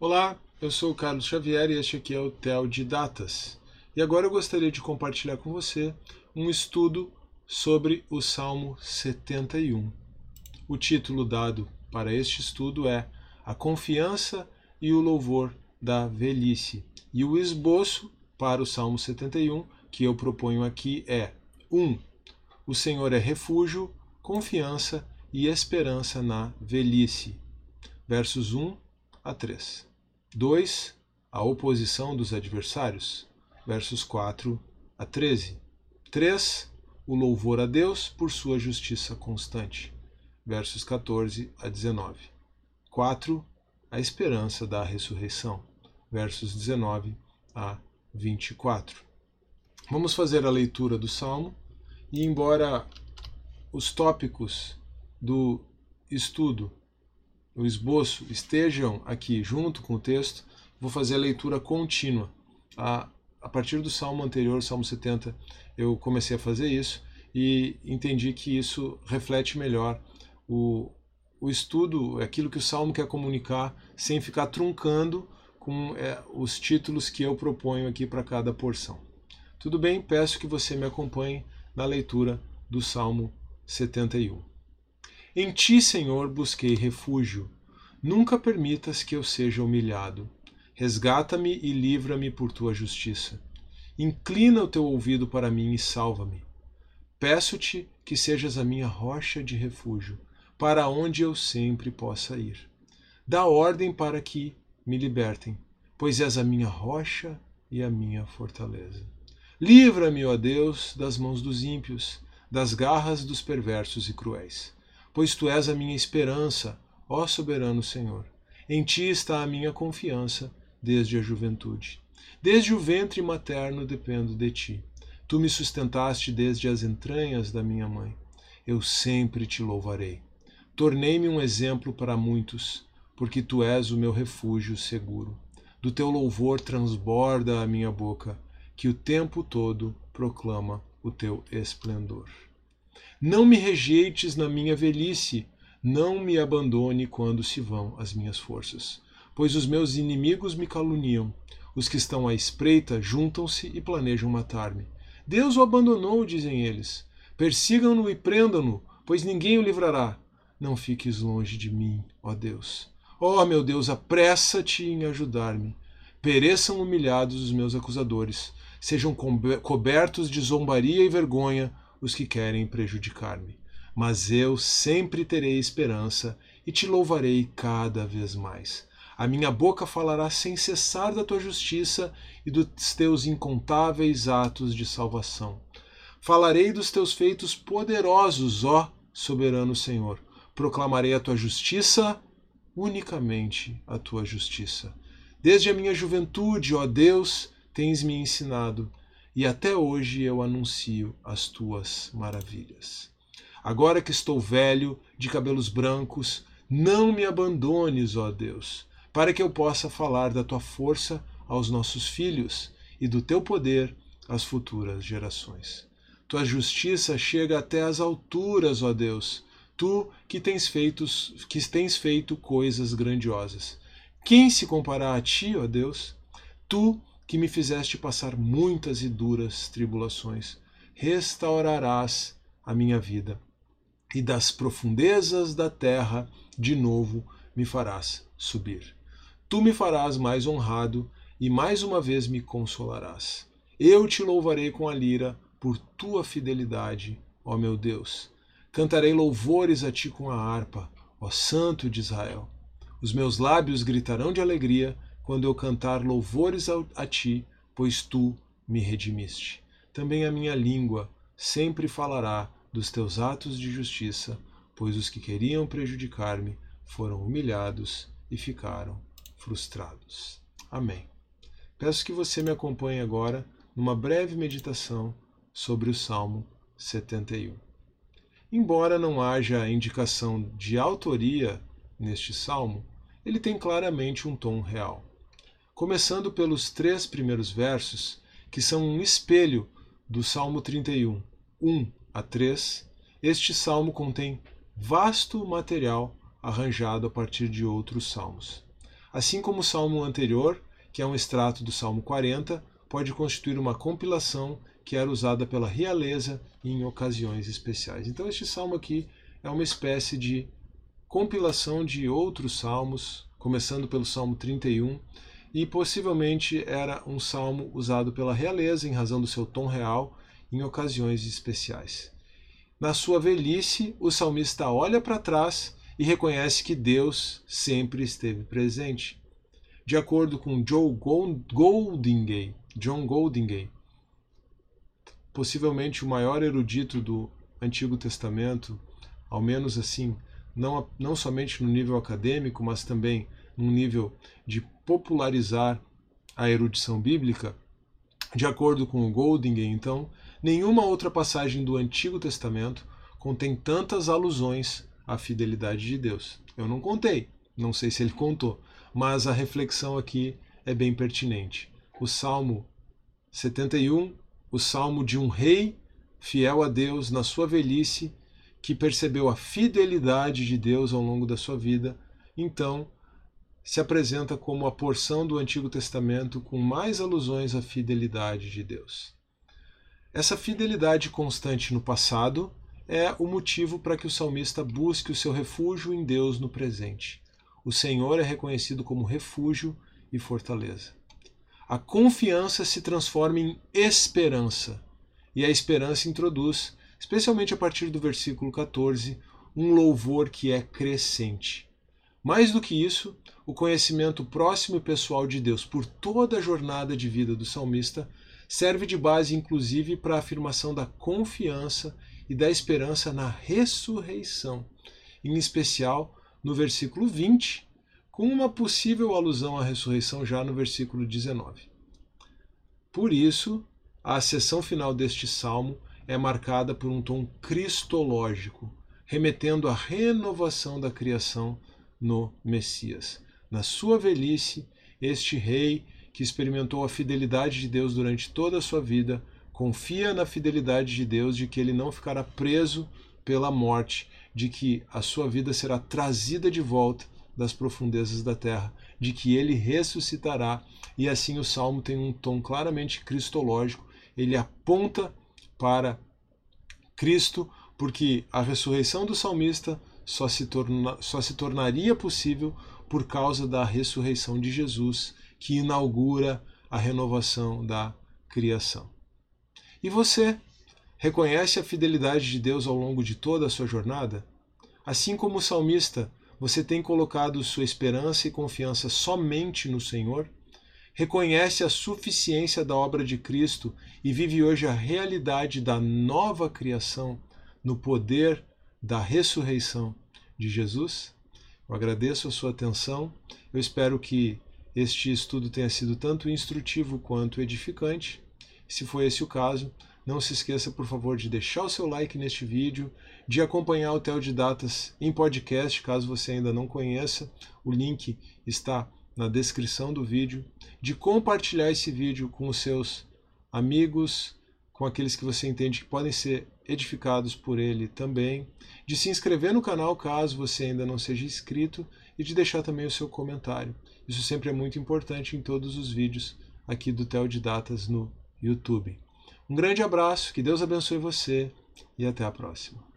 Olá, eu sou o Carlos Xavier e este aqui é o TEL de Datas. E agora eu gostaria de compartilhar com você um estudo sobre o Salmo 71. O título dado para este estudo é A Confiança e o Louvor da Velhice. E o esboço para o Salmo 71 que eu proponho aqui é 1. Um, o Senhor é refúgio, confiança e esperança na velhice. Versos 1 a 3. 2. A oposição dos adversários, versos 4 a 13. 3. O louvor a Deus por sua justiça constante, versos 14 a 19. 4. A esperança da ressurreição, versos 19 a 24. Vamos fazer a leitura do salmo e, embora os tópicos do estudo o esboço estejam aqui junto com o texto, vou fazer a leitura contínua. A, a partir do salmo anterior, Salmo 70, eu comecei a fazer isso e entendi que isso reflete melhor o, o estudo, aquilo que o salmo quer comunicar, sem ficar truncando com é, os títulos que eu proponho aqui para cada porção. Tudo bem? Peço que você me acompanhe na leitura do Salmo 71. Em ti, Senhor, busquei refúgio. Nunca permitas que eu seja humilhado. Resgata-me e livra-me por tua justiça. Inclina o teu ouvido para mim e salva-me. Peço-te que sejas a minha rocha de refúgio, para onde eu sempre possa ir. Dá ordem para que me libertem, pois és a minha rocha e a minha fortaleza. Livra-me, ó Deus, das mãos dos ímpios, das garras dos perversos e cruéis pois tu és a minha esperança, ó soberano Senhor. Em ti está a minha confiança desde a juventude. Desde o ventre materno dependo de ti. Tu me sustentaste desde as entranhas da minha mãe. Eu sempre te louvarei. Tornei-me um exemplo para muitos, porque tu és o meu refúgio seguro. Do teu louvor transborda a minha boca, que o tempo todo proclama o teu esplendor. Não me rejeites na minha velhice, não me abandone quando se vão as minhas forças. Pois os meus inimigos me caluniam, os que estão à espreita juntam-se e planejam matar-me. Deus o abandonou, dizem eles. Persigam-no e prendam-no, pois ninguém o livrará. Não fiques longe de mim, ó Deus. Ó meu Deus, apressa-te em ajudar-me. Pereçam humilhados os meus acusadores, sejam cobertos de zombaria e vergonha os que querem prejudicar-me. Mas eu sempre terei esperança e te louvarei cada vez mais. A minha boca falará sem cessar da tua justiça e dos teus incontáveis atos de salvação. Falarei dos teus feitos poderosos, ó soberano Senhor. Proclamarei a tua justiça, unicamente a tua justiça. Desde a minha juventude, ó Deus, tens me ensinado e até hoje eu anuncio as tuas maravilhas. Agora que estou velho, de cabelos brancos, não me abandones, ó Deus, para que eu possa falar da tua força aos nossos filhos e do teu poder às futuras gerações. Tua justiça chega até as alturas, ó Deus, tu que tens feito, que tens feito coisas grandiosas. Quem se comparar a ti, ó Deus? Tu que me fizeste passar muitas e duras tribulações, restaurarás a minha vida, e das profundezas da terra de novo me farás subir. Tu me farás mais honrado e mais uma vez me consolarás. Eu te louvarei com a lira por tua fidelidade, ó meu Deus. Cantarei louvores a ti com a harpa, ó Santo de Israel. Os meus lábios gritarão de alegria quando eu cantar louvores a ti, pois tu me redimiste. Também a minha língua sempre falará dos teus atos de justiça, pois os que queriam prejudicar-me foram humilhados e ficaram frustrados. Amém. Peço que você me acompanhe agora numa breve meditação sobre o Salmo 71. Embora não haja indicação de autoria neste salmo, ele tem claramente um tom real começando pelos três primeiros versos, que são um espelho do Salmo 31, 1 a 3. Este salmo contém vasto material arranjado a partir de outros salmos. Assim como o salmo anterior, que é um extrato do Salmo 40, pode constituir uma compilação que era usada pela realeza em ocasiões especiais. Então, este salmo aqui é uma espécie de compilação de outros salmos, começando pelo Salmo 31, e possivelmente era um salmo usado pela realeza em razão do seu tom real em ocasiões especiais. Na sua velhice, o salmista olha para trás e reconhece que Deus sempre esteve presente. De acordo com Joe Goldingay, John Goldingay, possivelmente o maior erudito do Antigo Testamento, ao menos assim, não, não somente no nível acadêmico, mas também no nível de popularizar a erudição bíblica, de acordo com o então, nenhuma outra passagem do Antigo Testamento contém tantas alusões à fidelidade de Deus. Eu não contei, não sei se ele contou, mas a reflexão aqui é bem pertinente. O Salmo 71, o salmo de um rei fiel a Deus na sua velhice, que percebeu a fidelidade de Deus ao longo da sua vida, então se apresenta como a porção do Antigo Testamento com mais alusões à fidelidade de Deus. Essa fidelidade constante no passado é o motivo para que o salmista busque o seu refúgio em Deus no presente. O Senhor é reconhecido como refúgio e fortaleza. A confiança se transforma em esperança, e a esperança introduz, especialmente a partir do versículo 14, um louvor que é crescente. Mais do que isso, o conhecimento próximo e pessoal de Deus por toda a jornada de vida do salmista serve de base, inclusive, para a afirmação da confiança e da esperança na ressurreição, em especial no versículo 20, com uma possível alusão à ressurreição já no versículo 19. Por isso, a seção final deste salmo é marcada por um tom cristológico, remetendo à renovação da criação no Messias. Na sua velhice, este rei, que experimentou a fidelidade de Deus durante toda a sua vida, confia na fidelidade de Deus de que ele não ficará preso pela morte, de que a sua vida será trazida de volta das profundezas da terra, de que ele ressuscitará. E assim o salmo tem um tom claramente cristológico, ele aponta para Cristo, porque a ressurreição do salmista só se, torna, só se tornaria possível por causa da ressurreição de Jesus, que inaugura a renovação da criação. E você reconhece a fidelidade de Deus ao longo de toda a sua jornada? Assim como o salmista, você tem colocado sua esperança e confiança somente no Senhor? Reconhece a suficiência da obra de Cristo e vive hoje a realidade da nova criação no poder da ressurreição de Jesus? Eu agradeço a sua atenção. Eu espero que este estudo tenha sido tanto instrutivo quanto edificante. Se foi esse o caso, não se esqueça, por favor, de deixar o seu like neste vídeo, de acompanhar o Theo de Datas em podcast, caso você ainda não conheça. O link está na descrição do vídeo, de compartilhar esse vídeo com os seus amigos, com aqueles que você entende que podem ser edificados por ele também, de se inscrever no canal caso você ainda não seja inscrito e de deixar também o seu comentário. Isso sempre é muito importante em todos os vídeos aqui do Theo de Datas no YouTube. Um grande abraço, que Deus abençoe você e até a próxima.